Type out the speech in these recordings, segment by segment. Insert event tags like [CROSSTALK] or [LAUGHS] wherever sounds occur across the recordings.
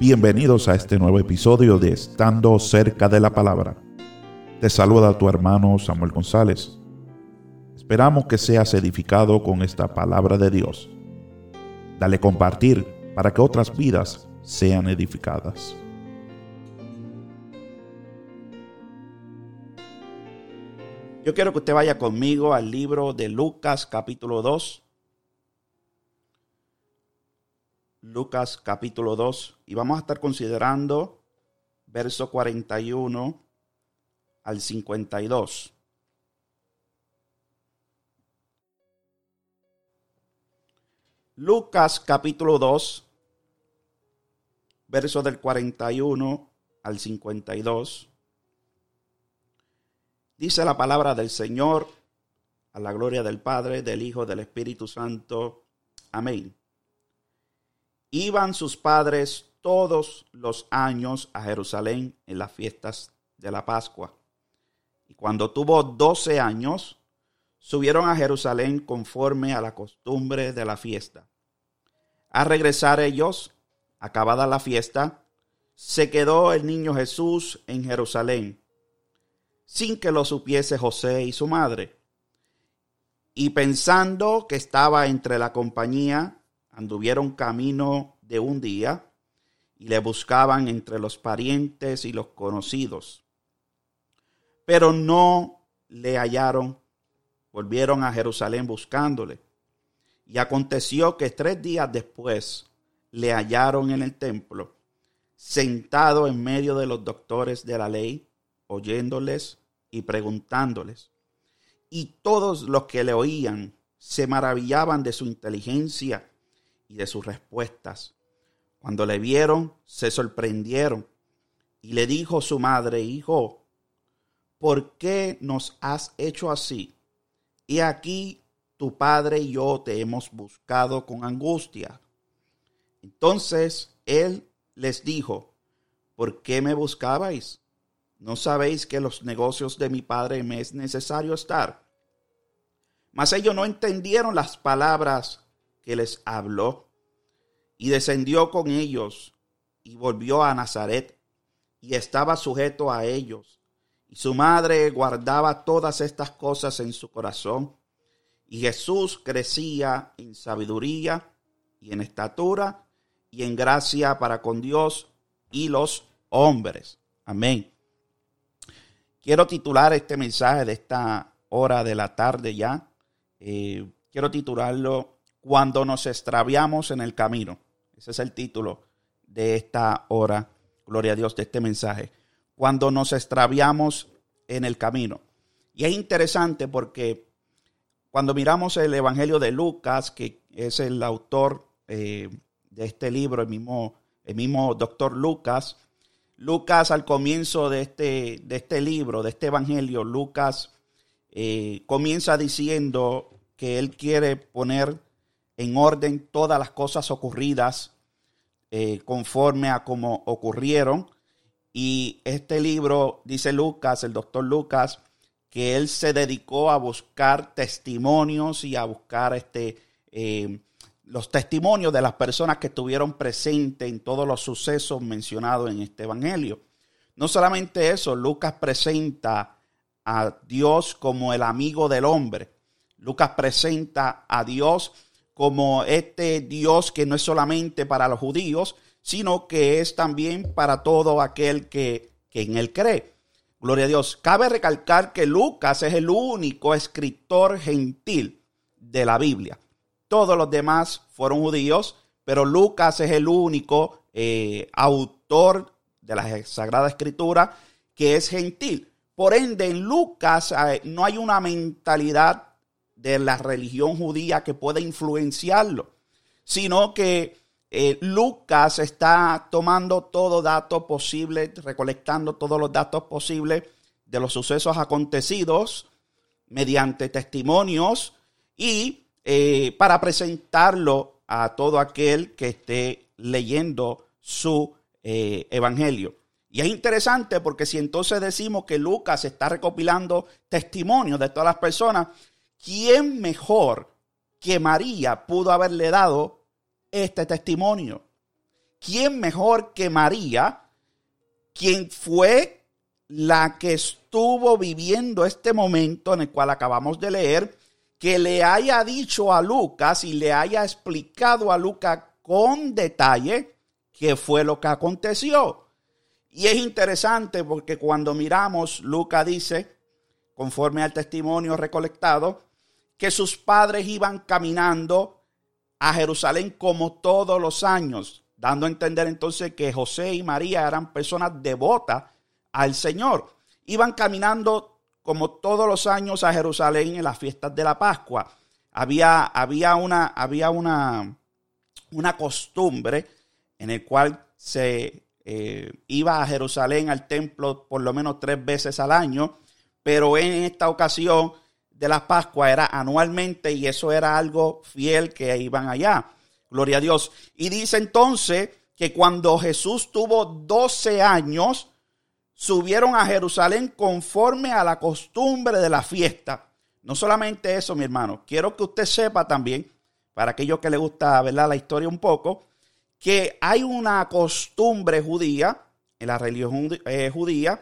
Bienvenidos a este nuevo episodio de Estando cerca de la palabra. Te saluda tu hermano Samuel González. Esperamos que seas edificado con esta palabra de Dios. Dale compartir para que otras vidas sean edificadas. Yo quiero que usted vaya conmigo al libro de Lucas capítulo 2 Lucas capítulo 2 y vamos a estar considerando verso 41 al 52. Lucas capítulo 2, verso del 41 al 52. Dice la palabra del Señor a la gloria del Padre, del Hijo, del Espíritu Santo. Amén. Iban sus padres todos los años a Jerusalén en las fiestas de la Pascua. Y cuando tuvo doce años, subieron a Jerusalén conforme a la costumbre de la fiesta. A regresar ellos, acabada la fiesta, se quedó el niño Jesús en Jerusalén, sin que lo supiese José y su madre. Y pensando que estaba entre la compañía, anduvieron camino de un día y le buscaban entre los parientes y los conocidos. Pero no le hallaron. Volvieron a Jerusalén buscándole. Y aconteció que tres días después le hallaron en el templo, sentado en medio de los doctores de la ley, oyéndoles y preguntándoles. Y todos los que le oían se maravillaban de su inteligencia y de sus respuestas. Cuando le vieron, se sorprendieron y le dijo su madre, hijo, ¿por qué nos has hecho así? Y aquí tu padre y yo te hemos buscado con angustia. Entonces él les dijo, ¿por qué me buscabais? ¿No sabéis que los negocios de mi padre me es necesario estar? Mas ellos no entendieron las palabras que les habló. Y descendió con ellos y volvió a Nazaret y estaba sujeto a ellos. Y su madre guardaba todas estas cosas en su corazón. Y Jesús crecía en sabiduría y en estatura y en gracia para con Dios y los hombres. Amén. Quiero titular este mensaje de esta hora de la tarde ya. Eh, quiero titularlo cuando nos extraviamos en el camino. Ese es el título de esta hora, gloria a Dios, de este mensaje. Cuando nos extraviamos en el camino. Y es interesante porque cuando miramos el Evangelio de Lucas, que es el autor eh, de este libro, el mismo, el mismo doctor Lucas, Lucas al comienzo de este, de este libro, de este Evangelio, Lucas eh, comienza diciendo que él quiere poner en orden todas las cosas ocurridas eh, conforme a como ocurrieron. Y este libro, dice Lucas, el doctor Lucas, que él se dedicó a buscar testimonios y a buscar este, eh, los testimonios de las personas que estuvieron presentes en todos los sucesos mencionados en este Evangelio. No solamente eso, Lucas presenta a Dios como el amigo del hombre. Lucas presenta a Dios como este Dios que no es solamente para los judíos, sino que es también para todo aquel que, en él cree. Gloria a Dios. Cabe recalcar que Lucas es el único escritor gentil de la Biblia. Todos los demás fueron judíos, pero Lucas es el único eh, autor de la Sagrada Escritura que es gentil. Por ende, en Lucas eh, no hay una mentalidad de la religión judía que puede influenciarlo, sino que eh, Lucas está tomando todo dato posible, recolectando todos los datos posibles de los sucesos acontecidos mediante testimonios y eh, para presentarlo a todo aquel que esté leyendo su eh, evangelio. Y es interesante porque si entonces decimos que Lucas está recopilando testimonios de todas las personas, ¿quién mejor que María pudo haberle dado este testimonio? ¿quién mejor que María, quien fue la que estuvo viviendo este momento en el cual acabamos de leer, que le haya dicho a Lucas y le haya explicado a Lucas con detalle qué fue lo que aconteció? Y es interesante porque cuando miramos, Lucas dice, conforme al testimonio recolectado, que sus padres iban caminando a Jerusalén como todos los años, dando a entender entonces que José y María eran personas devotas al Señor. Iban caminando como todos los años a Jerusalén en las fiestas de la Pascua. Había, había, una, había una, una costumbre en el cual se eh, iba a Jerusalén al templo por lo menos tres veces al año, pero en esta ocasión de la Pascua era anualmente y eso era algo fiel que iban allá. Gloria a Dios. Y dice entonces que cuando Jesús tuvo 12 años, subieron a Jerusalén conforme a la costumbre de la fiesta. No solamente eso, mi hermano, quiero que usted sepa también, para aquellos que le gusta ¿verdad? la historia un poco, que hay una costumbre judía, en la religión eh, judía,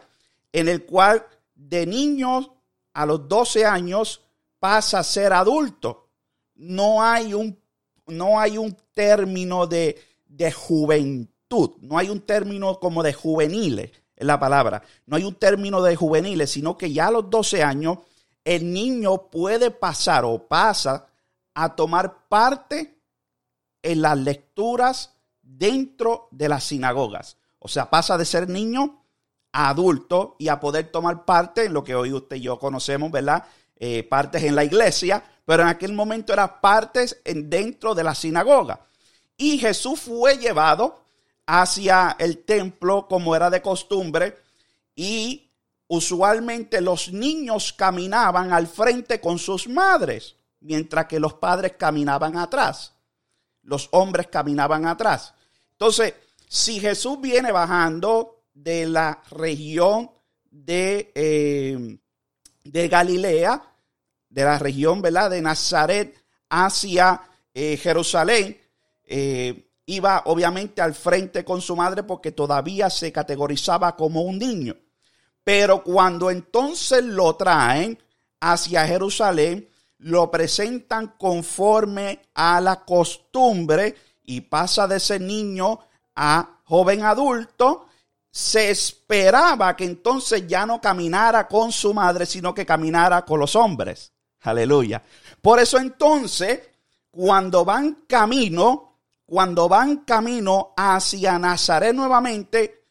en el cual de niños a los 12 años pasa a ser adulto. No hay un, no hay un término de, de juventud, no hay un término como de juveniles, es la palabra. No hay un término de juveniles, sino que ya a los 12 años el niño puede pasar o pasa a tomar parte en las lecturas dentro de las sinagogas. O sea, pasa de ser niño adulto y a poder tomar parte en lo que hoy usted y yo conocemos, ¿verdad? Eh, partes en la iglesia, pero en aquel momento era partes en, dentro de la sinagoga. Y Jesús fue llevado hacia el templo como era de costumbre y usualmente los niños caminaban al frente con sus madres, mientras que los padres caminaban atrás. Los hombres caminaban atrás. Entonces, si Jesús viene bajando de la región de, eh, de Galilea, de la región ¿verdad? de Nazaret hacia eh, Jerusalén, eh, iba obviamente al frente con su madre porque todavía se categorizaba como un niño. Pero cuando entonces lo traen hacia Jerusalén, lo presentan conforme a la costumbre y pasa de ser niño a joven adulto, se esperaba que entonces ya no caminara con su madre, sino que caminara con los hombres. Aleluya. Por eso entonces, cuando van camino, cuando van camino hacia Nazaret nuevamente,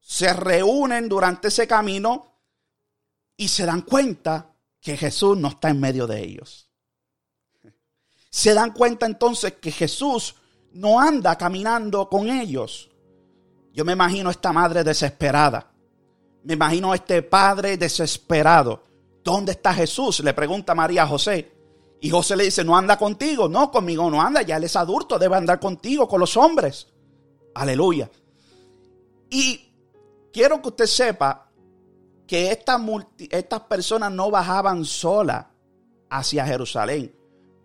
se reúnen durante ese camino y se dan cuenta que Jesús no está en medio de ellos. Se dan cuenta entonces que Jesús no anda caminando con ellos. Yo me imagino esta madre desesperada. Me imagino este padre desesperado. ¿Dónde está Jesús? Le pregunta María a José. Y José le dice, no anda contigo. No, conmigo no anda. Ya él es adulto, debe andar contigo, con los hombres. Aleluya. Y quiero que usted sepa que estas, personas no bajaban solas hacia Jerusalén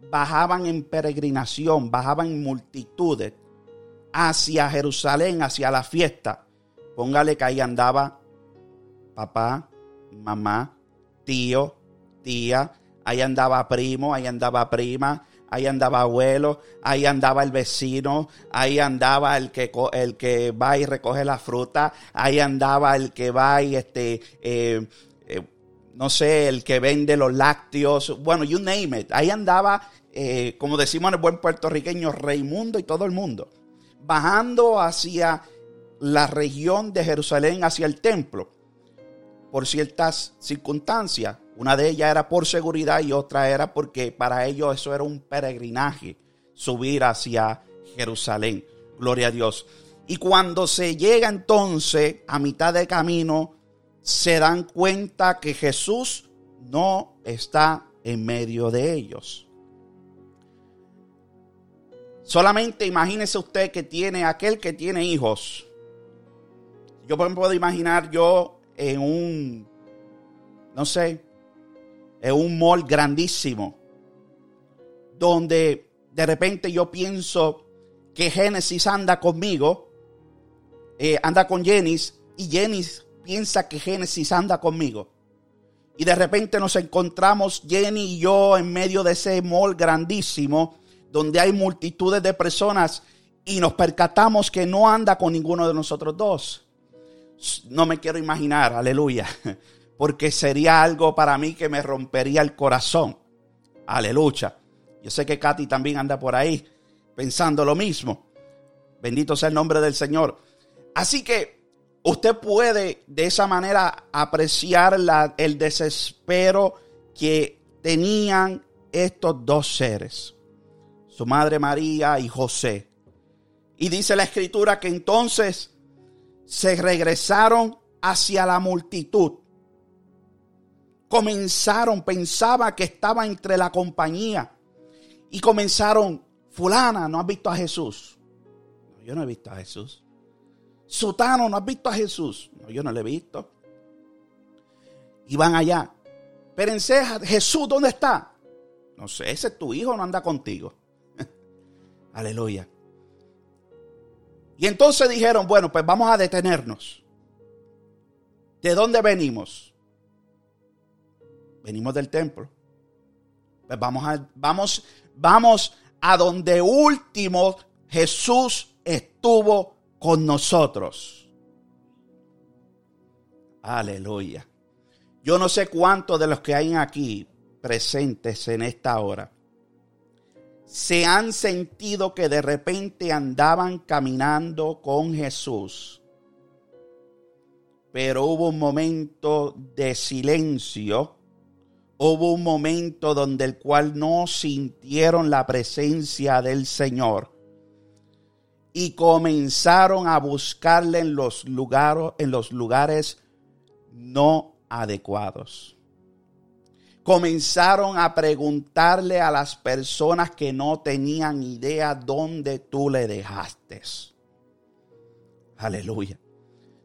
bajaban en peregrinación, bajaban en multitudes hacia Jerusalén, hacia la fiesta. Póngale que ahí andaba papá, mamá, tío, tía, ahí andaba primo, ahí andaba prima, ahí andaba abuelo, ahí andaba el vecino, ahí andaba el que, el que va y recoge la fruta, ahí andaba el que va y este, eh, eh, no sé, el que vende los lácteos, bueno, you name it. Ahí andaba, eh, como decimos en el buen puertorriqueño, Raimundo y todo el mundo, bajando hacia la región de Jerusalén, hacia el templo, por ciertas circunstancias. Una de ellas era por seguridad y otra era porque para ellos eso era un peregrinaje, subir hacia Jerusalén. Gloria a Dios. Y cuando se llega entonces a mitad de camino, se dan cuenta que Jesús no está en medio de ellos. Solamente imagínese usted que tiene aquel que tiene hijos. Yo me puedo imaginar yo en un, no sé, en un mall grandísimo, donde de repente yo pienso que Génesis anda conmigo eh, anda con Jenis y Jenis piensa que Génesis anda conmigo. Y de repente nos encontramos Jenny y yo en medio de ese mall grandísimo donde hay multitudes de personas y nos percatamos que no anda con ninguno de nosotros dos. No me quiero imaginar, aleluya, [LAUGHS] porque sería algo para mí que me rompería el corazón. Aleluya. Yo sé que Katy también anda por ahí pensando lo mismo. Bendito sea el nombre del Señor. Así que usted puede de esa manera apreciar el desespero que tenían estos dos seres, su madre María y José. Y dice la escritura que entonces se regresaron hacia la multitud. Comenzaron, pensaba que estaba entre la compañía. Y comenzaron, fulana, ¿no has visto a Jesús? yo no he visto a Jesús. Sutano, ¿no has visto a Jesús? No, yo no lo he visto. Y van allá. Espérense, Jesús, ¿dónde está? No sé, ese es tu hijo, no anda contigo. Aleluya. Y entonces dijeron, bueno, pues vamos a detenernos. ¿De dónde venimos? Venimos del templo. Pues vamos a, vamos, vamos a donde último Jesús estuvo con nosotros. Aleluya. Yo no sé cuántos de los que hay aquí presentes en esta hora se han sentido que de repente andaban caminando con Jesús. Pero hubo un momento de silencio, hubo un momento donde el cual no sintieron la presencia del Señor y comenzaron a buscarle en los en los lugares no adecuados. Comenzaron a preguntarle a las personas que no tenían idea dónde tú le dejaste. Aleluya.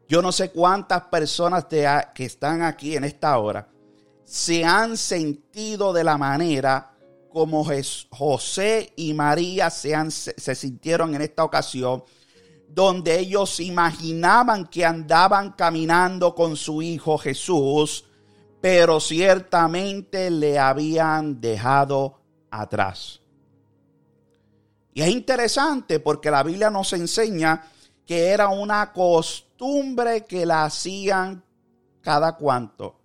Yo no sé cuántas personas que están aquí en esta hora se han sentido de la manera como José y María se, se sintieron en esta ocasión, donde ellos imaginaban que andaban caminando con su hijo Jesús, pero ciertamente le habían dejado atrás. Y es interesante porque la Biblia nos enseña que era una costumbre que la hacían cada cuanto,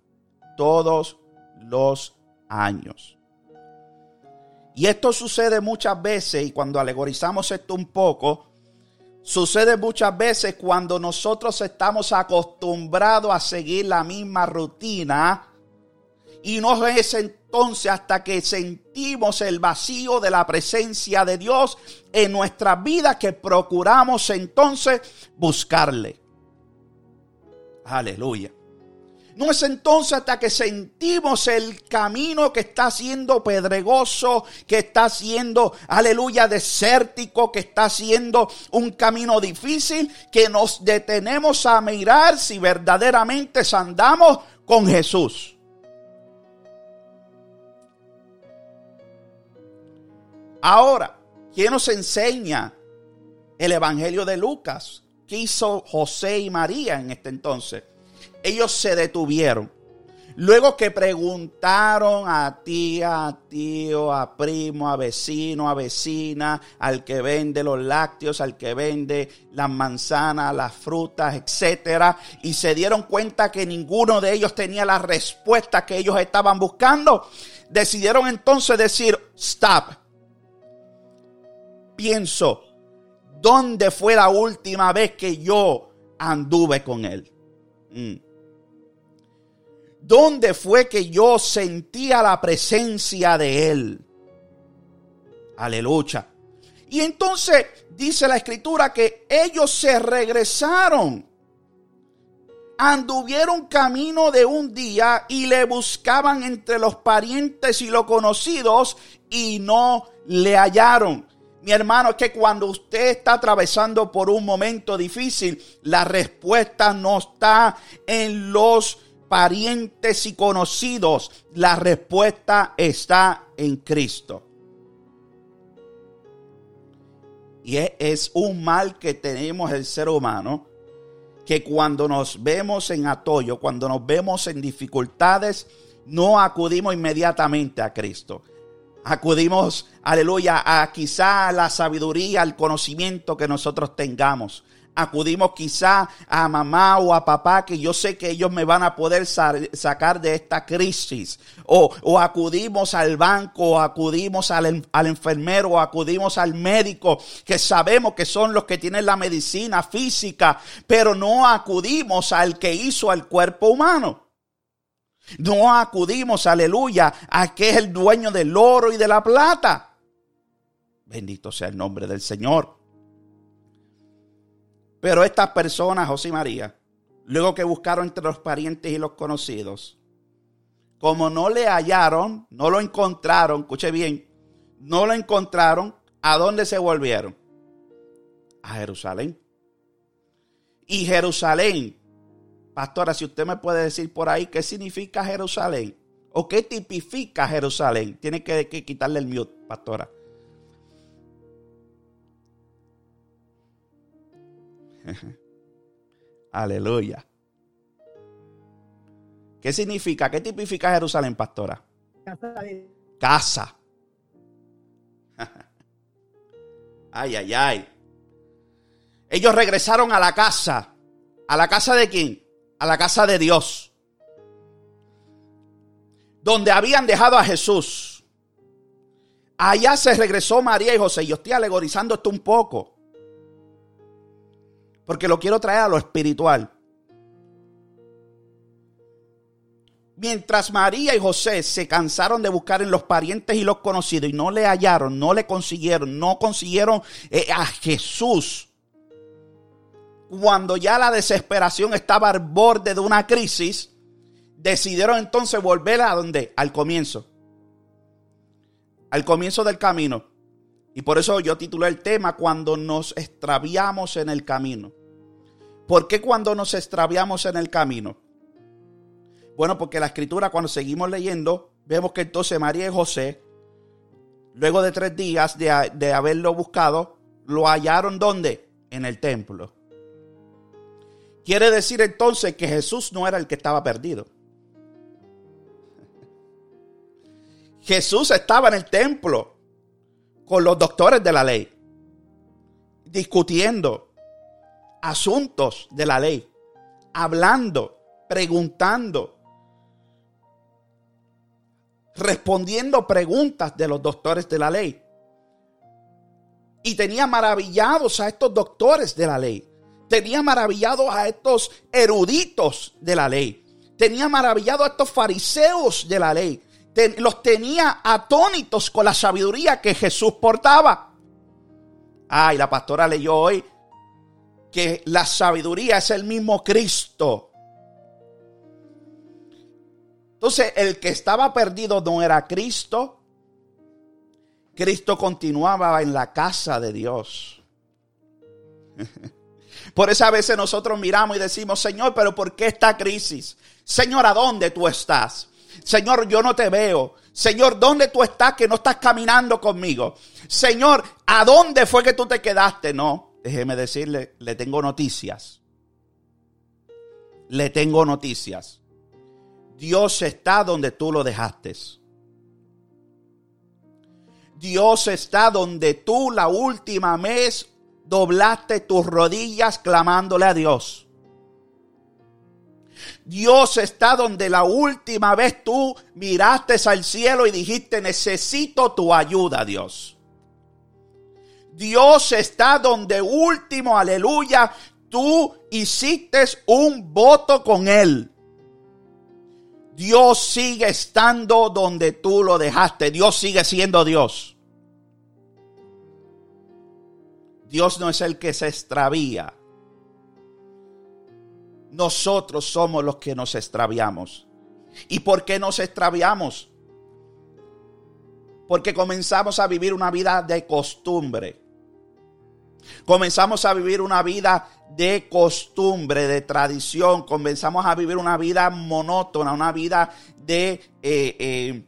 todos los años. Y esto sucede muchas veces, y cuando alegorizamos esto un poco, sucede muchas veces cuando nosotros estamos acostumbrados a seguir la misma rutina y no es entonces hasta que sentimos el vacío de la presencia de Dios en nuestra vida que procuramos entonces buscarle. Aleluya. No es entonces hasta que sentimos el camino que está siendo pedregoso, que está siendo, aleluya, desértico, que está siendo un camino difícil, que nos detenemos a mirar si verdaderamente andamos con Jesús. Ahora, ¿quién nos enseña el Evangelio de Lucas? ¿Qué hizo José y María en este entonces? ellos se detuvieron. Luego que preguntaron a tía, a tío, a primo, a vecino, a vecina, al que vende los lácteos, al que vende las manzanas, las frutas, etcétera, y se dieron cuenta que ninguno de ellos tenía la respuesta que ellos estaban buscando, decidieron entonces decir, stop. Pienso, ¿dónde fue la última vez que yo anduve con él? Mm. ¿Dónde fue que yo sentía la presencia de Él? Aleluya. Y entonces dice la escritura que ellos se regresaron. Anduvieron camino de un día y le buscaban entre los parientes y los conocidos y no le hallaron. Mi hermano, es que cuando usted está atravesando por un momento difícil, la respuesta no está en los parientes y conocidos, la respuesta está en Cristo. Y es un mal que tenemos el ser humano, que cuando nos vemos en atollo, cuando nos vemos en dificultades, no acudimos inmediatamente a Cristo. Acudimos, aleluya, a quizá la sabiduría, al conocimiento que nosotros tengamos. Acudimos quizá a mamá o a papá que yo sé que ellos me van a poder sacar de esta crisis. O, acudimos al banco, o acudimos al, al enfermero, o acudimos al médico que sabemos que son los que tienen la medicina física, pero no acudimos al que hizo al cuerpo humano. No acudimos, aleluya, a que es el dueño del oro y de la plata. Bendito sea el nombre del Señor. Pero estas personas, José y María, luego que buscaron entre los parientes y los conocidos, como no le hallaron, no lo encontraron, escuche bien, no lo encontraron, ¿a dónde se volvieron? A Jerusalén. Y Jerusalén Pastora, si usted me puede decir por ahí qué significa Jerusalén o qué tipifica Jerusalén, tiene que, quitarle el mute, pastora. [LAUGHS] Aleluya. ¿Qué significa? ¿Qué tipifica Jerusalén, pastora? Casa. [LAUGHS] ay, ay, ay. Ellos regresaron a la casa. ¿A la casa de quién? A la casa de Dios, donde habían dejado a Jesús. Allá se regresó María y José. Yo estoy alegorizando esto un poco, porque lo quiero traer a lo espiritual. Mientras María y José se cansaron de buscar en los parientes y los conocidos y no le hallaron, no le consiguieron, no consiguieron eh, a Jesús cuando ya la desesperación estaba al borde de una crisis, decidieron entonces volver a donde? Al comienzo. Al comienzo del camino. Y por eso yo titulé el tema cuando nos extraviamos en el camino. ¿Por qué cuando nos extraviamos en el camino? Bueno, porque la escritura cuando seguimos leyendo, vemos que entonces María y José, luego de tres días de, de haberlo buscado, lo hallaron ¿dónde? En el templo. Quiere decir entonces que Jesús no era el que estaba perdido. Jesús estaba en el templo con los doctores de la ley, discutiendo asuntos de la ley, hablando, preguntando, respondiendo preguntas de los doctores de la ley. Y tenía maravillados a estos doctores de la ley tenía maravillados a estos eruditos de la ley. Tenía maravillados a estos fariseos de la ley. los tenía atónitos con la sabiduría que Jesús portaba. Ay, la pastora leyó hoy que la sabiduría es el mismo Cristo. Entonces, el que estaba perdido no era Cristo. Cristo continuaba en la casa de Dios. [LAUGHS] Por eso a veces nosotros miramos y decimos, Señor, pero ¿por qué esta crisis? Señor, ¿a dónde tú estás? Señor, yo no te veo. Señor, ¿dónde tú estás que no estás caminando conmigo? Señor, ¿a dónde fue que tú te quedaste? No, déjeme decirle, le tengo noticias. Le tengo noticias. Dios está donde tú lo dejaste. Dios está donde tú la última vez doblaste tus rodillas clamándole a Dios. Dios está donde la última vez tú miraste al cielo y dijiste, necesito tu ayuda, Dios. Dios está donde último, aleluya, tú hiciste un voto con Él. Dios sigue estando donde tú lo dejaste. Dios sigue siendo Dios. Dios no es el que se extravía. Nosotros somos los que nos extraviamos. ¿Y por qué nos extraviamos? Porque comenzamos a vivir una vida de costumbre. Comenzamos a vivir una vida de costumbre, de tradición. Comenzamos a vivir una vida monótona, una vida de, eh, eh,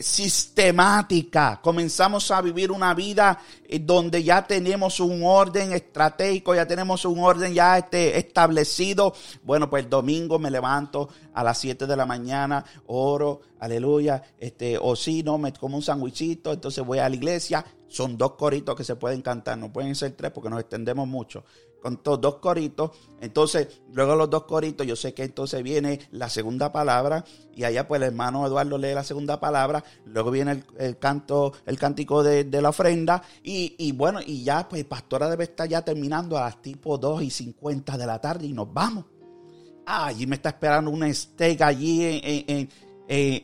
sistemática. Comenzamos a vivir una vida eh, donde ya tenemos un orden estratégico, ya tenemos un orden ya este, establecido. Bueno, pues el domingo me levanto a las 7 de la mañana, oro, aleluya, este, o si no, me como un sandwichito, entonces voy a la iglesia. Son dos coritos que se pueden cantar, no pueden ser tres porque nos extendemos mucho con todos dos coritos. Entonces, luego los dos coritos, yo sé que entonces viene la segunda palabra y allá pues el hermano Eduardo lee la segunda palabra, luego viene el, canto, el cántico de, la ofrenda y, bueno, y ya pues pastora debe estar ya terminando a las tipo 2 y 50 de la tarde y nos vamos. Ah, allí me está esperando un steak allí en, en,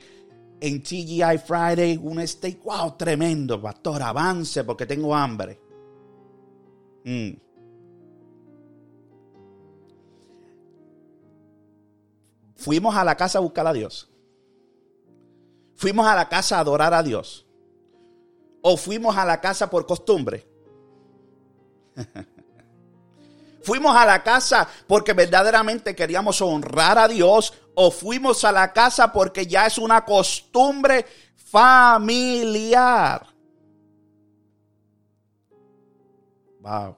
en TGI Friday, un steak, wow, tremendo, pastor, avance porque tengo hambre. Mm. Fuimos a la casa a buscar a Dios. Fuimos a la casa a adorar a Dios. O fuimos a la casa por costumbre. [LAUGHS] fuimos a la casa porque verdaderamente queríamos honrar a Dios. O fuimos a la casa porque ya es una costumbre familiar. Wow.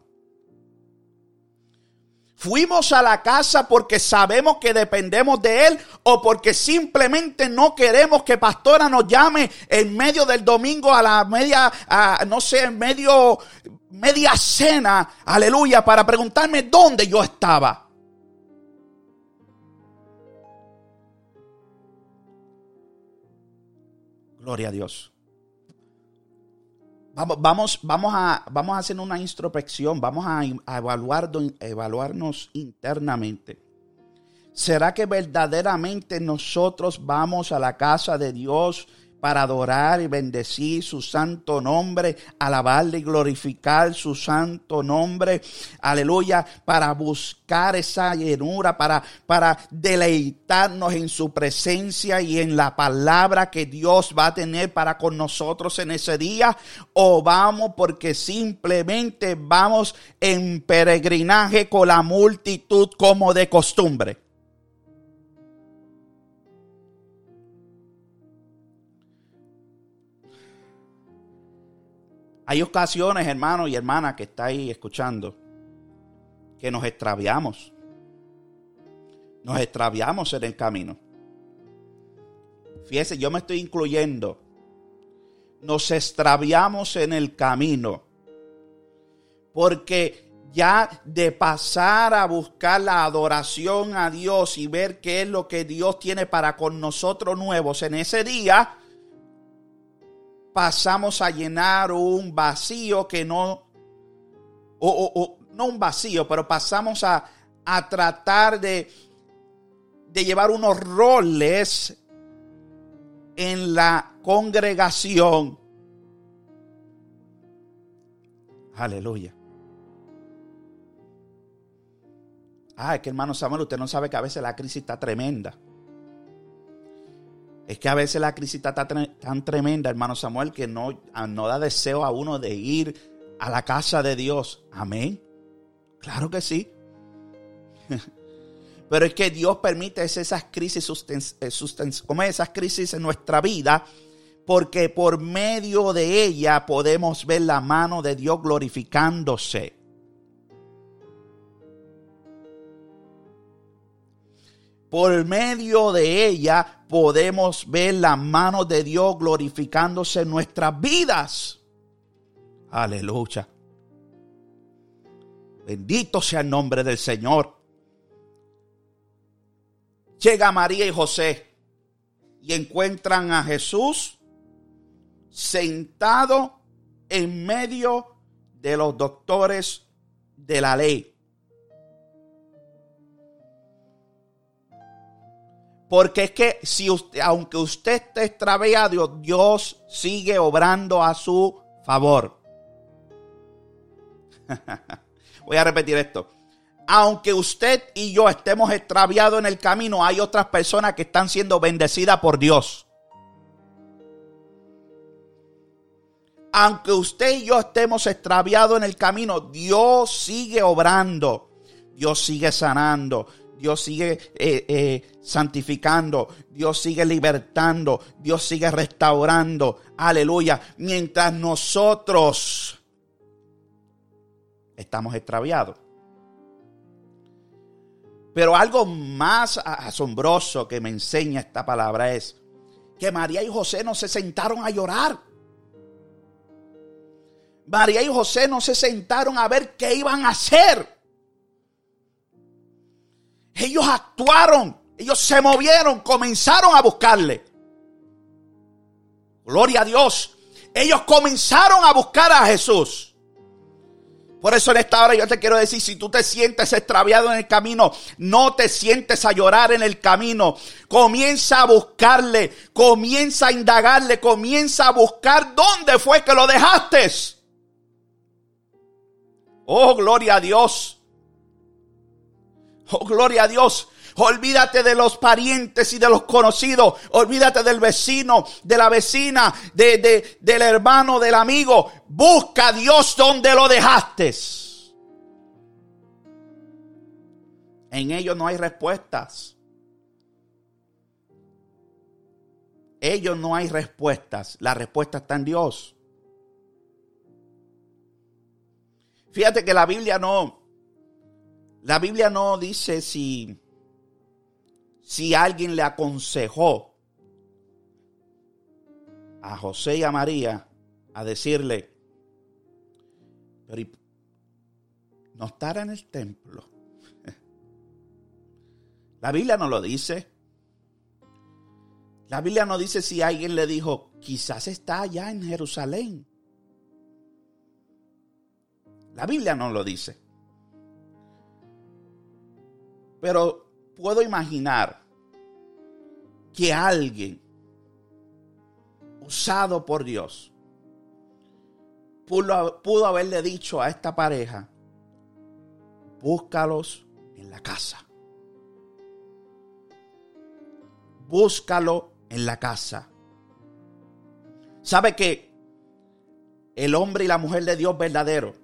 Fuimos a la casa porque sabemos que dependemos de Él o porque simplemente no queremos que pastora nos llame en medio del domingo a la media, no sé, en medio, media cena, aleluya, para preguntarme dónde yo estaba. Gloria a Dios. Vamos, vamos, a, vamos a hacer una introspección, vamos a, a evaluar, evaluarnos internamente. ¿Será que verdaderamente nosotros vamos a la casa de Dios para adorar y bendecir su santo nombre, alabarle y glorificar su santo nombre, aleluya, para buscar esa llenura, para, para deleitarnos en su presencia y en la palabra que Dios va a tener para con nosotros en ese día, o vamos porque simplemente vamos en peregrinaje con la multitud como de costumbre. Hay ocasiones, hermanos y hermanas, que está ahí escuchando, que nos extraviamos. Nos extraviamos en el camino. Fíjese, yo me estoy incluyendo. Nos extraviamos en el camino. Porque ya de pasar a buscar la adoración a Dios y ver qué es lo que Dios tiene para con nosotros nuevos en ese día, pasamos a llenar un vacío que no, o, no un vacío, pero pasamos a, a tratar de, de llevar unos roles en la congregación. Aleluya. Ah, es que hermano Samuel, usted no sabe que a veces la crisis está tremenda. Es que a veces la crisis está tan tremenda, hermano Samuel, que no, ah, no da deseo a uno de ir a la casa de Dios. Amén. Claro que sí. [LAUGHS] Pero es que Dios permite esas crisis, eh, como esas crisis en nuestra vida, porque por medio de ella podemos ver la mano de Dios glorificándose. Por medio de ella podemos ver la mano de Dios glorificándose en nuestras vidas. Aleluya. Bendito sea el nombre del Señor. Llega María y José y encuentran a Jesús sentado en medio de los doctores de la ley. Porque es que si usted, aunque usted esté extraviado, Dios sigue obrando a su favor. [LAUGHS] Voy a repetir esto. Aunque usted y yo estemos extraviados en el camino, hay otras personas que están siendo bendecidas por Dios. Aunque usted y yo estemos extraviados en el camino, Dios sigue obrando. Dios sigue sanando. Dios sigue eh, eh, santificando, Dios sigue libertando, Dios sigue restaurando. Aleluya. Mientras nosotros estamos extraviados. Pero algo más asombroso que me enseña esta palabra es que María y José no se sentaron a llorar. María y José no se sentaron a ver qué iban a hacer. Ellos actuaron, ellos se movieron, comenzaron a buscarle. Gloria a Dios. Ellos comenzaron a buscar a Jesús. Por eso en esta hora yo te quiero decir, si tú te sientes extraviado en el camino, no te sientes a llorar en el camino. Comienza a buscarle, comienza a indagarle, comienza a buscar dónde fue que lo dejaste. Oh, gloria a Dios. Oh, gloria a Dios. Olvídate de los parientes y de los conocidos. Olvídate del vecino, de la vecina, de, del hermano, del amigo. Busca a Dios donde lo dejaste. En ellos no hay respuestas. Ellos no hay respuestas. La respuesta está en Dios. Fíjate que la Biblia no, la Biblia no dice si, si alguien le aconsejó a José y a María a decirle, pero no estará en el templo. [LAUGHS] La Biblia no lo dice. La Biblia no dice si alguien le dijo, quizás está allá en Jerusalén. La Biblia no lo dice. Pero puedo imaginar que alguien usado por Dios pudo, haberle dicho a esta pareja, búscalos en la casa. Búscalo en la casa. ¿Sabe que el hombre y la mujer de Dios verdadero,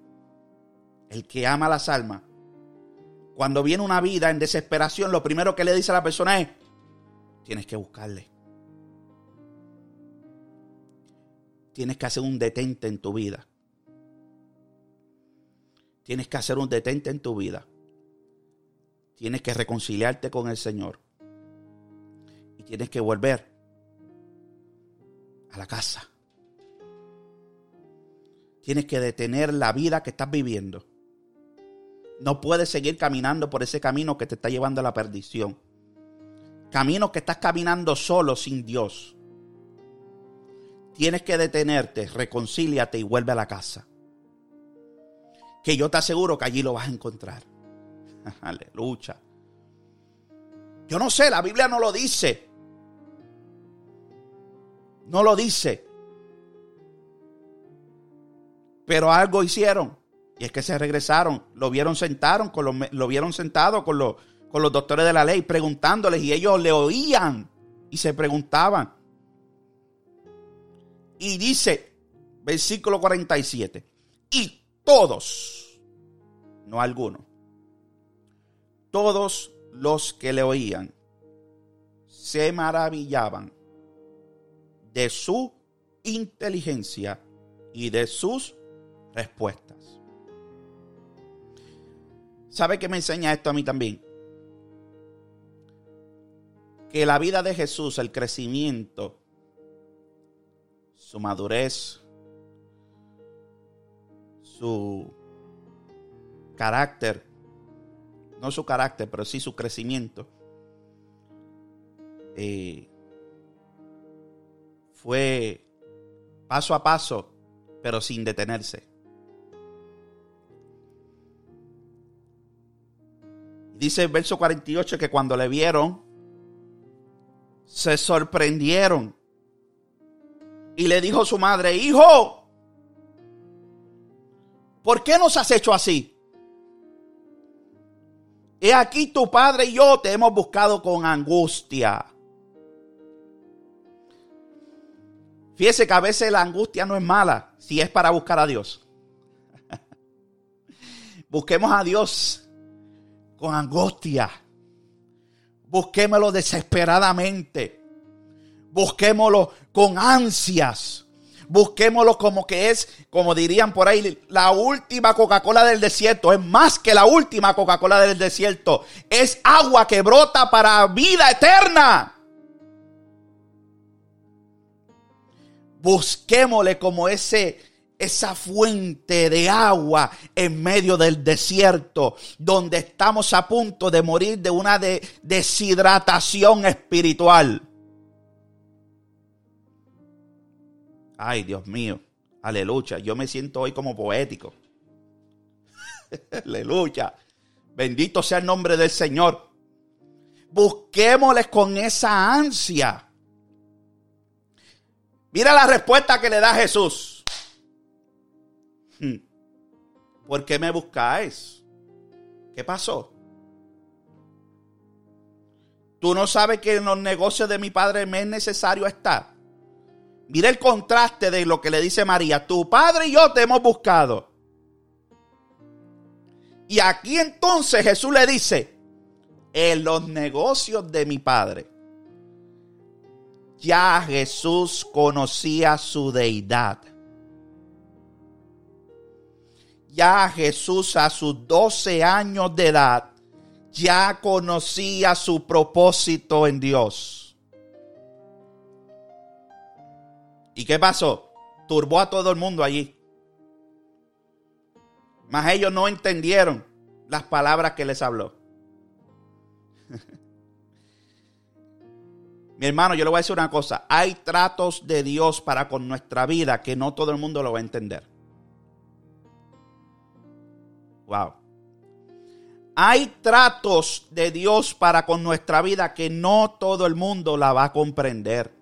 el que ama las almas, cuando viene una vida en desesperación, lo primero que le dice a la persona es, tienes que buscarle. Tienes que hacer un detente en tu vida. Tienes que hacer un detente en tu vida. Tienes que reconciliarte con el Señor. Y tienes que volver a la casa. Tienes que detener la vida que estás viviendo no puedes seguir caminando por ese camino que te está llevando a la perdición. Camino que estás caminando solo sin Dios. Tienes que detenerte, reconcíliate y vuelve a la casa. Que yo te aseguro que allí lo vas a encontrar. [LAUGHS] Aleluya. Yo no sé, la Biblia no lo dice. No lo dice. Pero algo hicieron. Y es que se regresaron, lo vieron con lo vieron sentado con los, con los doctores de la ley preguntándoles y ellos le oían y se preguntaban. Y dice, versículo 47, y todos, no algunos, todos los que le oían se maravillaban de su inteligencia y de sus respuestas. ¿Sabe qué me enseña esto a mí también? Que la vida de Jesús, el crecimiento, su madurez, su carácter, no su carácter, pero sí su crecimiento, eh, fue paso a paso, pero sin detenerse. Dice el verso 48 que cuando le vieron, se sorprendieron. Y le dijo su madre, hijo, ¿por qué nos has hecho así? He aquí tu padre y yo te hemos buscado con angustia. Fíjese que a veces la angustia no es mala si es para buscar a Dios. [LAUGHS] Busquemos a Dios con angustia. Busquémoslo desesperadamente. Busquémoslo con ansias. Busquémoslo como que es, como dirían por ahí, la última Coca-Cola del desierto. Es más que la última Coca-Cola del desierto. Es agua que brota para vida eterna. Busquémosle como ese, esa fuente de agua en medio del desierto, donde estamos a punto de morir de una deshidratación espiritual. Ay, Dios mío, aleluya, yo me siento hoy como poético. [LAUGHS] aleluya, bendito sea el nombre del Señor. Busquémosles con esa ansia Mira la respuesta que le da Jesús. Hmm. ¿Por qué me buscáis? ¿Qué pasó? Tú no sabes que en los negocios de mi padre me es necesario estar. Mira el contraste de lo que le dice María. Tu padre y yo te hemos buscado. Y aquí entonces Jesús le dice, en los negocios de mi padre ya Jesús conocía su deidad. Ya Jesús a sus 12 años de edad ya conocía su propósito en Dios. ¿Y qué pasó? Turbó a todo el mundo allí. Mas ellos no entendieron las palabras que les habló. [LAUGHS] Mi hermano, yo le voy a decir una cosa. Hay tratos de Dios para con nuestra vida que no todo el mundo lo va a entender. Wow. Hay tratos de Dios para con nuestra vida que no todo el mundo la va a comprender.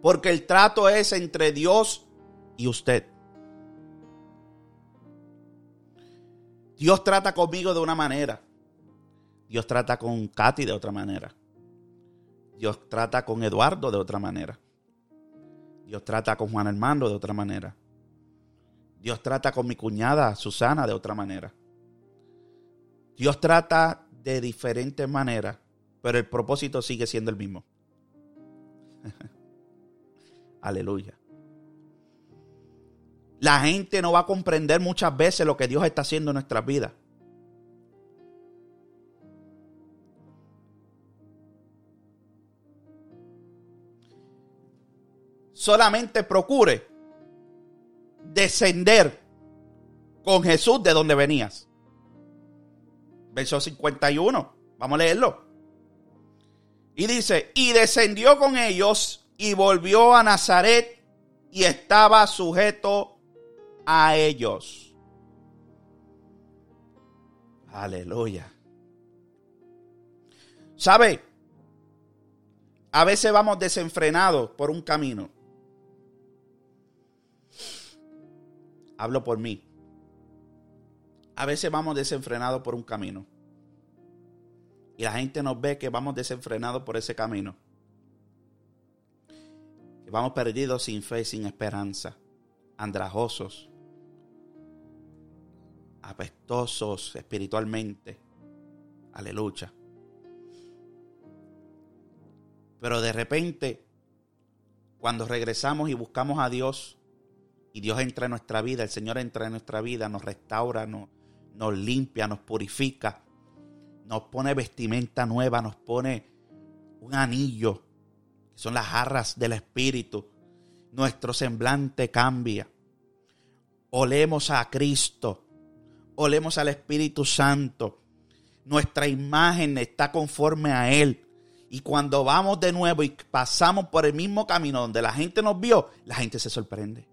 Porque el trato es entre Dios y usted. Dios trata conmigo de una manera. Dios trata con Katy de otra manera. Dios trata con Eduardo de otra manera. Dios trata con Juan Armando de otra manera. Dios trata con mi cuñada Susana de otra manera. Dios trata de diferentes maneras, pero el propósito sigue siendo el mismo. [LAUGHS] Aleluya. La gente no va a comprender muchas veces lo que Dios está haciendo en nuestras vidas. solamente procure descender con Jesús de donde venías. Verso 51, vamos a leerlo. Y dice, y descendió con ellos y volvió a Nazaret y estaba sujeto a ellos. Aleluya. ¿Sabe? A veces vamos desenfrenados por un camino. Hablo por mí. A veces vamos desenfrenados por un camino. Y la gente nos ve que vamos desenfrenados por ese camino. Que vamos perdidos sin fe, sin esperanza. Andrajosos. Apestosos espiritualmente. Aleluya. Pero de repente, cuando regresamos y buscamos a Dios, y Dios entra en nuestra vida, el Señor entra en nuestra vida, nos restaura, nos, limpia, nos purifica, nos pone vestimenta nueva, nos pone un anillo, que son las jarras del Espíritu. Nuestro semblante cambia. Olemos a Cristo, olemos al Espíritu Santo. Nuestra imagen está conforme a Él. Y cuando vamos de nuevo y pasamos por el mismo camino donde la gente nos vio, la gente se sorprende.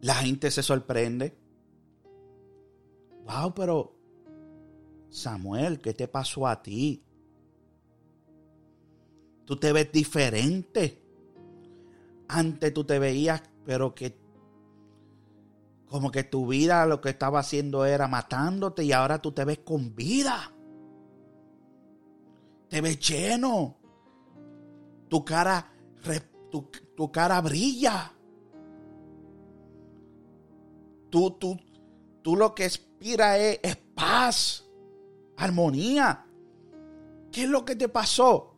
La gente se sorprende. Wow, pero Samuel, ¿qué te pasó a ti? Tú te ves diferente. Antes tú te veías, pero que como que tu vida lo que estaba haciendo era matándote y ahora tú te ves con vida. Te ves lleno. Tu cara, tu, cara brilla. Tú, tú, tú lo que aspira es, paz, armonía. ¿Qué es lo que te pasó?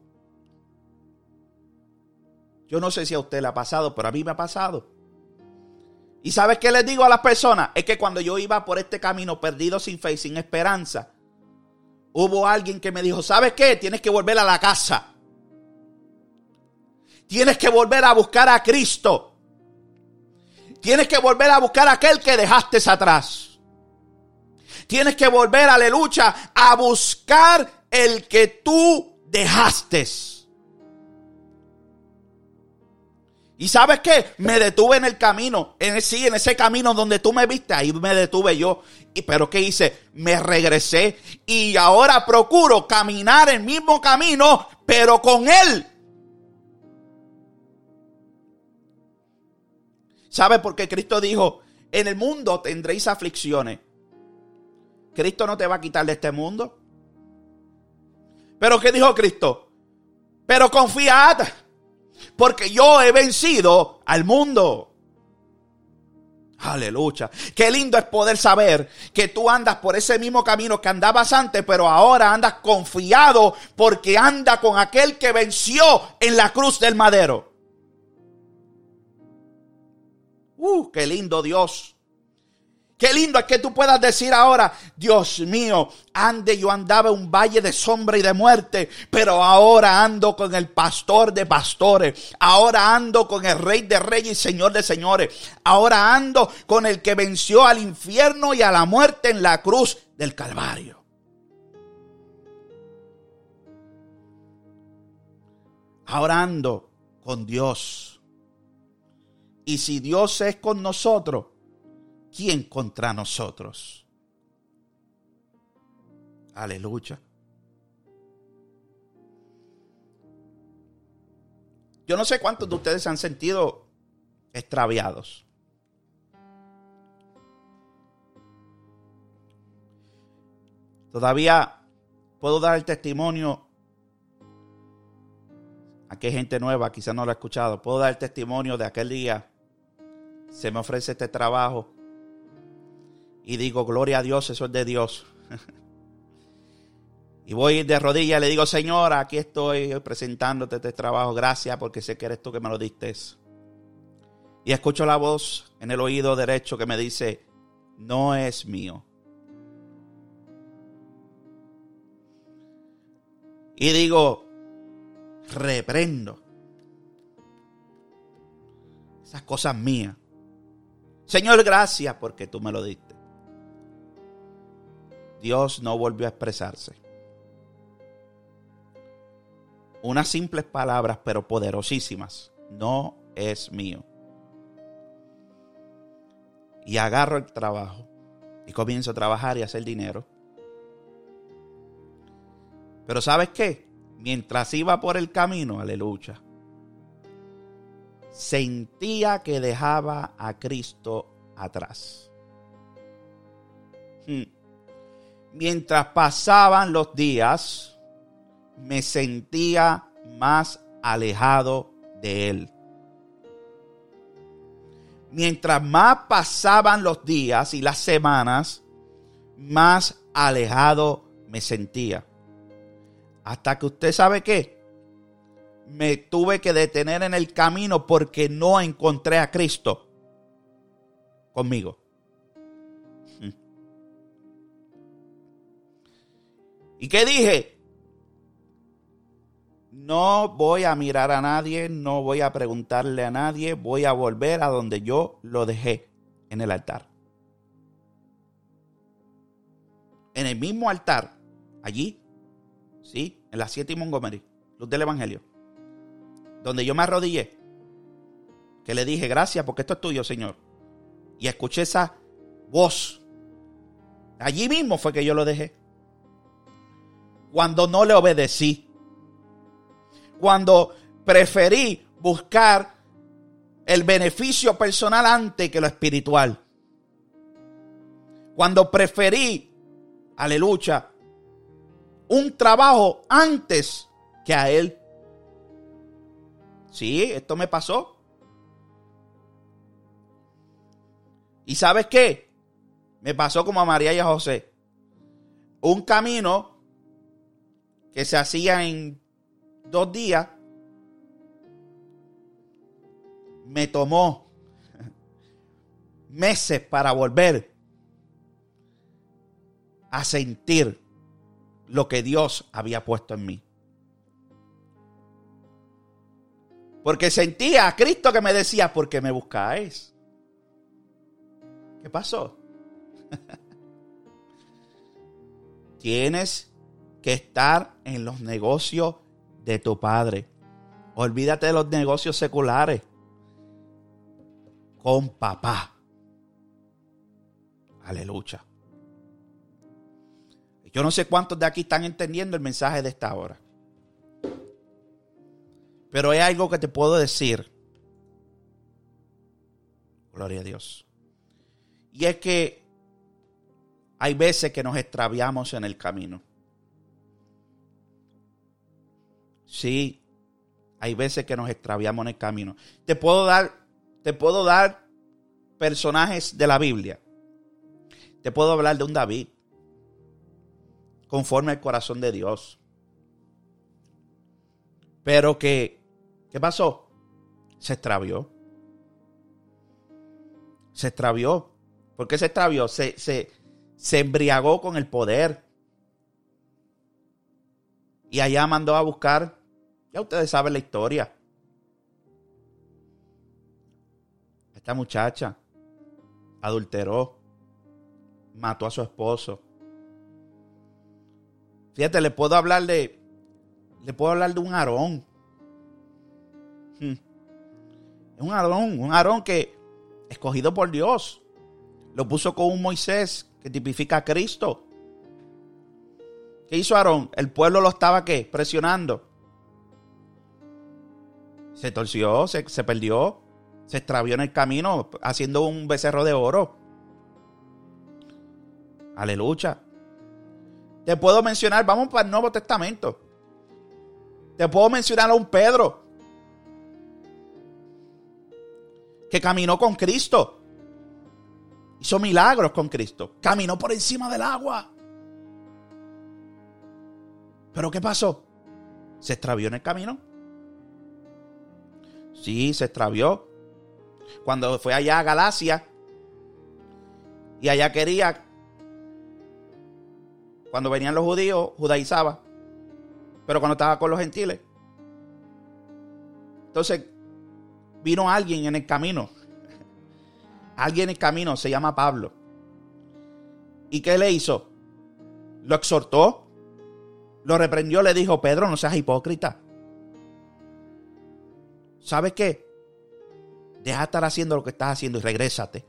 Yo no sé si a usted le ha pasado, pero a mí me ha pasado. ¿Y sabes qué les digo a las personas? Es que cuando yo iba por este camino perdido sin fe y sin esperanza, hubo alguien que me dijo, ¿sabes qué? Tienes que volver a la casa. Tienes que volver a buscar a Cristo. Tienes que volver a buscar a aquel que dejaste atrás. Tienes que volver, aleluya, a buscar el que tú dejaste. Y sabes qué? Me detuve en el camino, en en ese camino donde tú me viste, ahí me detuve yo. Y pero ¿qué hice? Me regresé y ahora procuro caminar el mismo camino, pero con él. ¿Sabe por qué Cristo dijo, en el mundo tendréis aflicciones? Cristo no te va a quitar de este mundo. Pero ¿qué dijo Cristo? Pero confiad porque yo he vencido al mundo. Aleluya. Qué lindo es poder saber que tú andas por ese mismo camino que andabas antes, pero ahora andas confiado porque anda con aquel que venció en la cruz del madero. Uh, qué lindo Dios. Qué lindo es que tú puedas decir ahora, Dios mío, ande yo andaba un valle de sombra y de muerte, pero ahora ando con el pastor de pastores, ahora ando con el rey de reyes y señor de señores, ahora ando con el que venció al infierno y a la muerte en la cruz del Calvario. Ahora ando con Dios. Y si Dios es con nosotros, ¿quién contra nosotros? Aleluya. Yo no sé cuántos de ustedes se han sentido extraviados. Todavía puedo dar el testimonio. Aquí hay gente nueva, quizás no lo ha escuchado. Puedo dar el testimonio de aquel día. Se me ofrece este trabajo y digo, gloria a Dios, eso es de Dios. [LAUGHS] y voy de rodillas y le digo, Señor, aquí estoy presentándote este trabajo, gracias porque sé que eres tú que me lo diste. Y escucho la voz en el oído derecho que me dice, no es mío. Y digo, reprendo esas cosas mías. Señor, gracias porque tú me lo diste. Dios no volvió a expresarse. Unas simples palabras, pero poderosísimas. No es mío. Y agarro el trabajo y comienzo a trabajar y a hacer dinero. Pero ¿sabes qué? Mientras iba por el camino, aleluya, sentía que dejaba a Cristo atrás. Hmm. Mientras pasaban los días, me sentía más alejado de Él. Mientras más pasaban los días y las semanas, más alejado me sentía. Hasta que usted sabe qué, me tuve que detener en el camino porque no encontré a Cristo conmigo. ¿Y qué dije? No voy a mirar a nadie, no voy a preguntarle a nadie, voy a volver a donde yo lo dejé, en el altar. En el mismo altar, allí, ¿sí? En la 7 y Montgomery, luz del Evangelio, donde yo me arrodillé, que le dije, gracias porque esto es tuyo, Señor. Y escuché esa voz. Allí mismo fue que yo lo dejé cuando no le obedecí, cuando preferí buscar el beneficio personal antes que lo espiritual, cuando preferí, aleluya, un trabajo antes que a él. Sí, esto me pasó. ¿Y sabes qué? Me pasó como a María y a José. un camino que se hacía en dos días, me tomó [LAUGHS] meses para volver a sentir lo que Dios había puesto en mí. Porque sentía a Cristo que me decía, ¿por qué me buscáis? ¿Qué pasó? [LAUGHS] Tienes que estar en los negocios de tu padre. Olvídate de los negocios seculares. Con papá. Aleluya. Yo no sé cuántos de aquí están entendiendo el mensaje de esta hora. Pero hay algo que te puedo decir. Gloria a Dios. Y es que hay veces que nos extraviamos en el camino. Sí, hay veces que nos extraviamos en el camino. Te puedo dar, te puedo dar personajes de la Biblia. Te puedo hablar de un David conforme al corazón de Dios. Pero que, ¿qué pasó? Se extravió. Se extravió. ¿Por qué se extravió? Se, se, se embriagó con el poder. Y allá mandó a buscar, ya ustedes saben la historia. Esta muchacha adulteró, mató a su esposo. Fíjate, le puedo hablar de, le puedo hablar de un Aarón. Un Aarón, un Aarón que escogido por Dios. Lo puso con un Moisés que tipifica a Cristo. ¿Qué hizo Aarón? El pueblo lo estaba ¿qué? Presionando. Se torció, se, se perdió, se extravió en el camino haciendo un becerro de oro. Aleluya. Te puedo mencionar, vamos para el Nuevo Testamento. Te puedo mencionar a un Pedro que caminó con Cristo. Hizo milagros con Cristo. Caminó por encima del agua. Pero ¿qué pasó? ¿Se extravió en el camino? Sí, se extravió. Cuando fue allá a Galacia y allá quería, cuando venían los judíos, judaizaba. Pero cuando estaba con los gentiles. Entonces, vino alguien en el camino. Alguien en el camino se llama Pablo. ¿Y qué le hizo? Lo exhortó, lo reprendió, le dijo, Pedro, no seas hipócrita. ¿Sabes qué? Deja de estar haciendo lo que estás haciendo y regrésate.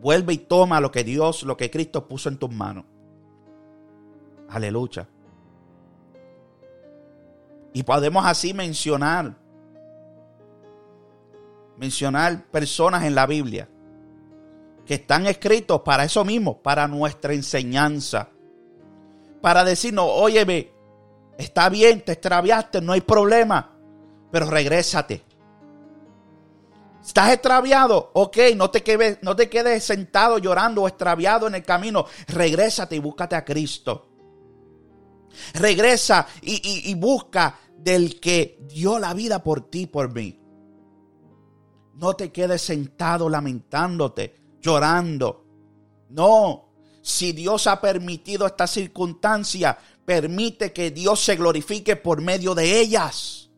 Vuelve y toma lo que Dios, lo que Cristo puso en tus manos. Aleluya. Y podemos así mencionar, mencionar personas en la Biblia que están escritos para eso mismo, para nuestra enseñanza para decirnos, óyeme, está bien, te extraviaste, no hay problema, pero regrésate. ¿Estás extraviado? Ok, no te, quedes, sentado llorando o extraviado en el camino. Regrésate y búscate a Cristo. Regresa y, y busca del que dio la vida por ti, por mí. No te quedes sentado lamentándote, llorando. No, si Dios ha permitido esta circunstancia, permite que Dios se glorifique por medio de ellas.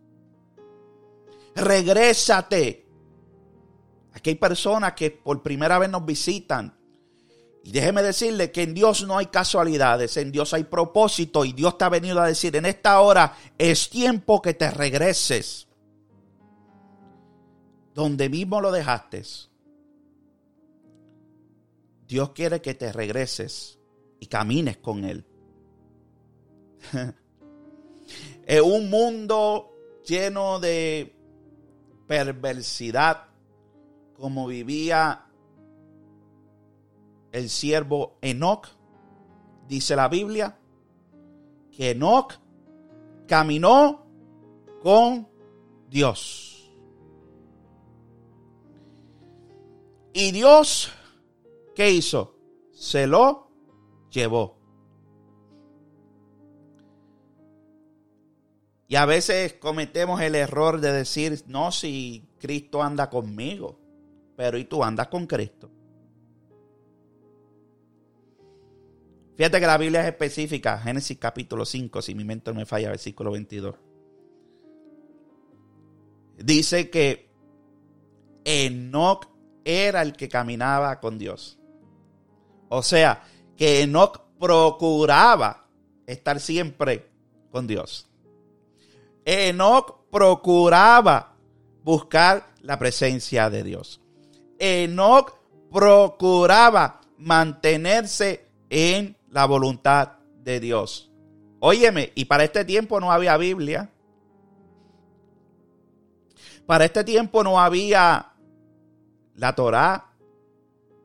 Regrésate. Aquí hay personas que por primera vez nos visitan. Y déjeme decirle que en Dios no hay casualidades, en Dios hay propósito y Dios te ha venido a decir, en esta hora es tiempo que te regreses. Donde mismo lo dejaste Dios quiere que te regreses y camines con Él. [LAUGHS] en un mundo lleno de perversidad, como vivía el siervo Enoch, dice la Biblia, que Enoch caminó con Dios. Y Dios, ¿qué hizo? Se lo llevó. Y a veces cometemos el error de decir, no, si Cristo anda conmigo, pero ¿y tú andas con Cristo? Fíjate que la Biblia es específica, Génesis capítulo 5, si mi mente no me falla, versículo 22. Dice que Enoch era el que caminaba con Dios. O sea, que Enoch procuraba estar siempre con Dios. Enoch procuraba buscar la presencia de Dios. Enoch procuraba mantenerse en la voluntad de Dios. Óyeme, y para este tiempo no había Biblia. Para este tiempo no había la Torá,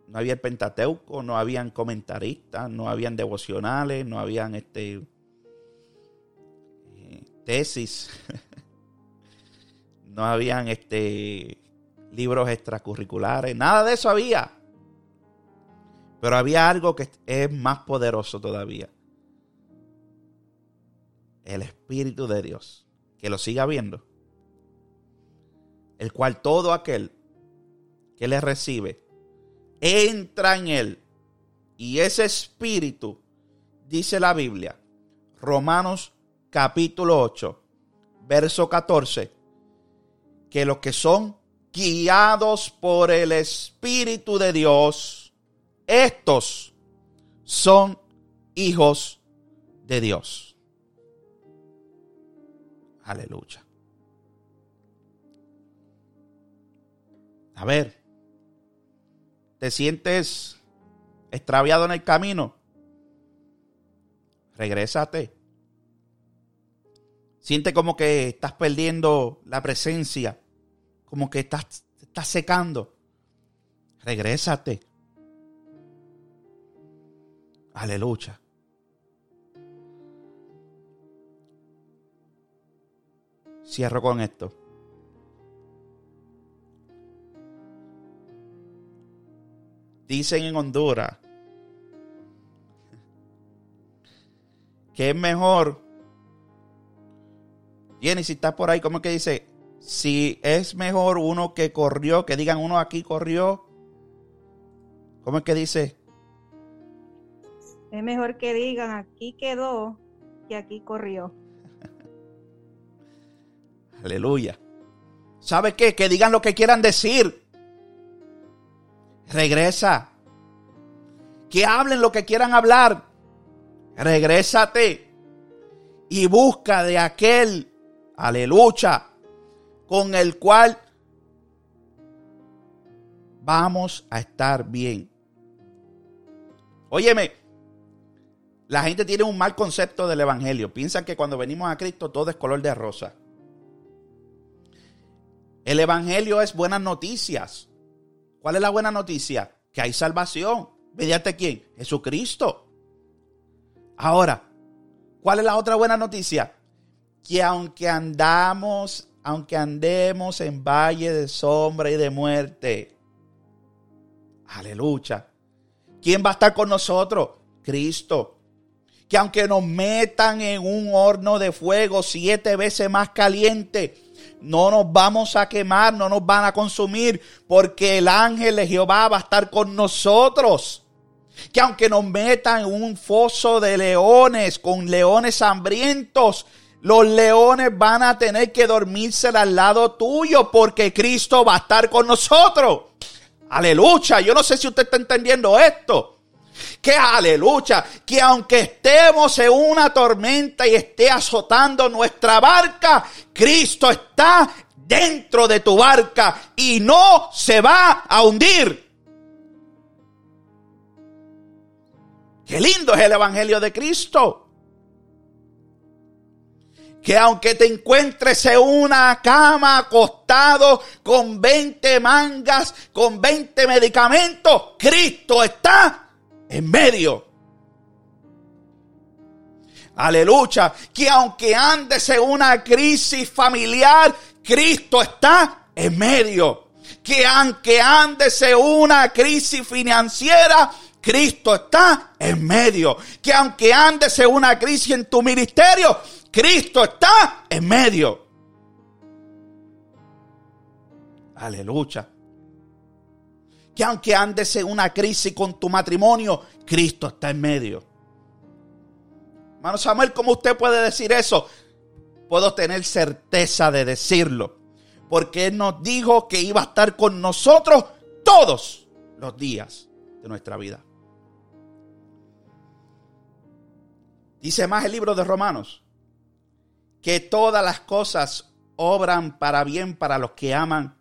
no había el Pentateuco, no habían comentaristas, no habían devocionales, no habían este eh, tesis, [LAUGHS] no habían este libros extracurriculares, nada de eso había. Pero había algo que es más poderoso todavía. El Espíritu de Dios. Que lo siga viendo. El cual todo aquel que le recibe entra en él. Y ese Espíritu, dice la Biblia, Romanos capítulo 8, verso 14, que los que son guiados por el Espíritu de Dios, estos son hijos de Dios. Aleluya. A ver, ¿te sientes extraviado en el camino? Regrésate. Siente como que estás perdiendo la presencia, como que estás, estás secando. Regrésate. Aleluya. Cierro con esto. Dicen en Honduras que es mejor. Jenny, si estás por ahí, ¿cómo es que dice? Si es mejor uno que corrió, que digan uno aquí corrió. ¿Cómo es que dice? Es mejor que digan aquí quedó que aquí corrió. [LAUGHS] Aleluya. ¿Sabe qué? Que digan lo que quieran decir. Regresa. Que hablen lo que quieran hablar. Regrésate. Y busca de aquel, aleluya, con el cual vamos a estar bien. Óyeme, la gente tiene un mal concepto del Evangelio. Piensan que cuando venimos a Cristo todo es color de rosa. El Evangelio es buenas noticias. ¿Cuál es la buena noticia? Que hay salvación. ¿Mediante quién? Jesucristo. Ahora, ¿cuál es la otra buena noticia? Que aunque andamos, aunque andemos en valle de sombra y de muerte, aleluya. ¿Quién va a estar con nosotros? Cristo que aunque nos metan en un horno de fuego siete veces más caliente, no nos vamos a quemar, no nos van a consumir, porque el ángel de Jehová va a estar con nosotros. Que aunque nos metan en un foso de leones, con leones hambrientos, los leones van a tener que dormirse al lado tuyo, porque Cristo va a estar con nosotros. Aleluya, yo no sé si usted está entendiendo esto que aleluya, que aunque estemos en una tormenta y esté azotando nuestra barca, Cristo está dentro de tu barca y no se va a hundir. Qué lindo es el Evangelio de Cristo. Que aunque te encuentres en una cama acostado con 20 mangas, con 20 medicamentos, Cristo está en medio. Aleluya. Que aunque andes en una crisis familiar, Cristo está en medio. Que aunque andes en una crisis financiera, Cristo está en medio. Que aunque andes en una crisis en tu ministerio, Cristo está en medio. Aleluya. Que aunque andes en una crisis con tu matrimonio, Cristo está en medio. Hermano Samuel, ¿cómo usted puede decir eso? Puedo tener certeza de decirlo. Porque Él nos dijo que iba a estar con nosotros todos los días de nuestra vida. Dice más el libro de Romanos, que todas las cosas obran para bien para los que aman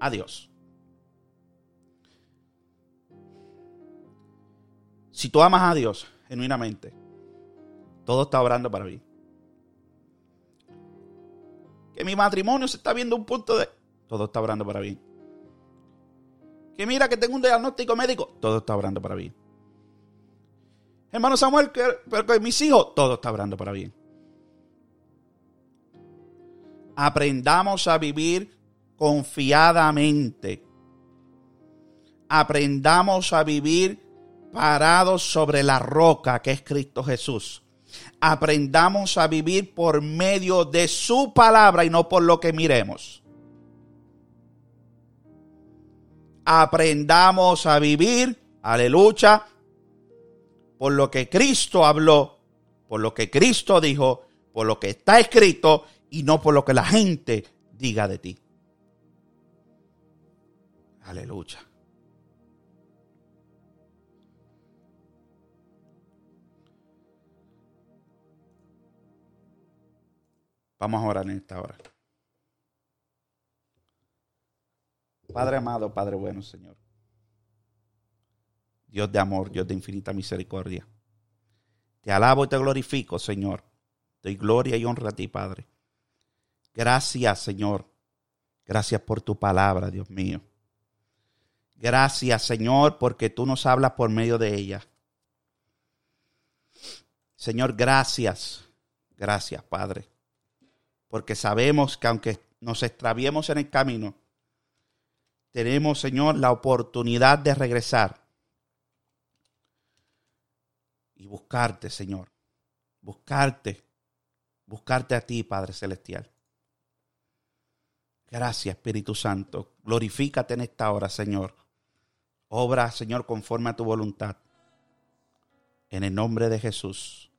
a Dios. Si tú amas a Dios genuinamente, todo está obrando para bien. Que mi matrimonio se está viendo un punto de... Todo está obrando para bien. Que mira que tengo un diagnóstico médico. Todo está obrando para bien. Hermano Samuel, que mis hijos, todo está obrando para bien. Aprendamos a vivir confiadamente. Aprendamos a vivir parados sobre la roca que es Cristo Jesús. Aprendamos a vivir por medio de su palabra y no por lo que miremos. Aprendamos a vivir, aleluya, por lo que Cristo habló, por lo que Cristo dijo, por lo que está escrito y no por lo que la gente diga de ti. Aleluya. Vamos a orar en esta hora. Padre amado, Padre bueno, Señor. Dios de amor, Dios de infinita misericordia. Te alabo y te glorifico, Señor. Doy gloria y honra a ti, Padre. Gracias, Señor. Gracias por tu palabra, Dios mío. Gracias, Señor, porque tú nos hablas por medio de ella. Señor, gracias. Gracias, Padre. Porque sabemos que aunque nos extraviemos en el camino, tenemos, Señor, la oportunidad de regresar y buscarte, Señor. Buscarte. Buscarte a ti, Padre Celestial. Gracias, Espíritu Santo. Glorifícate en esta hora, Señor. Obra, Señor, conforme a tu voluntad. En el nombre de Jesús.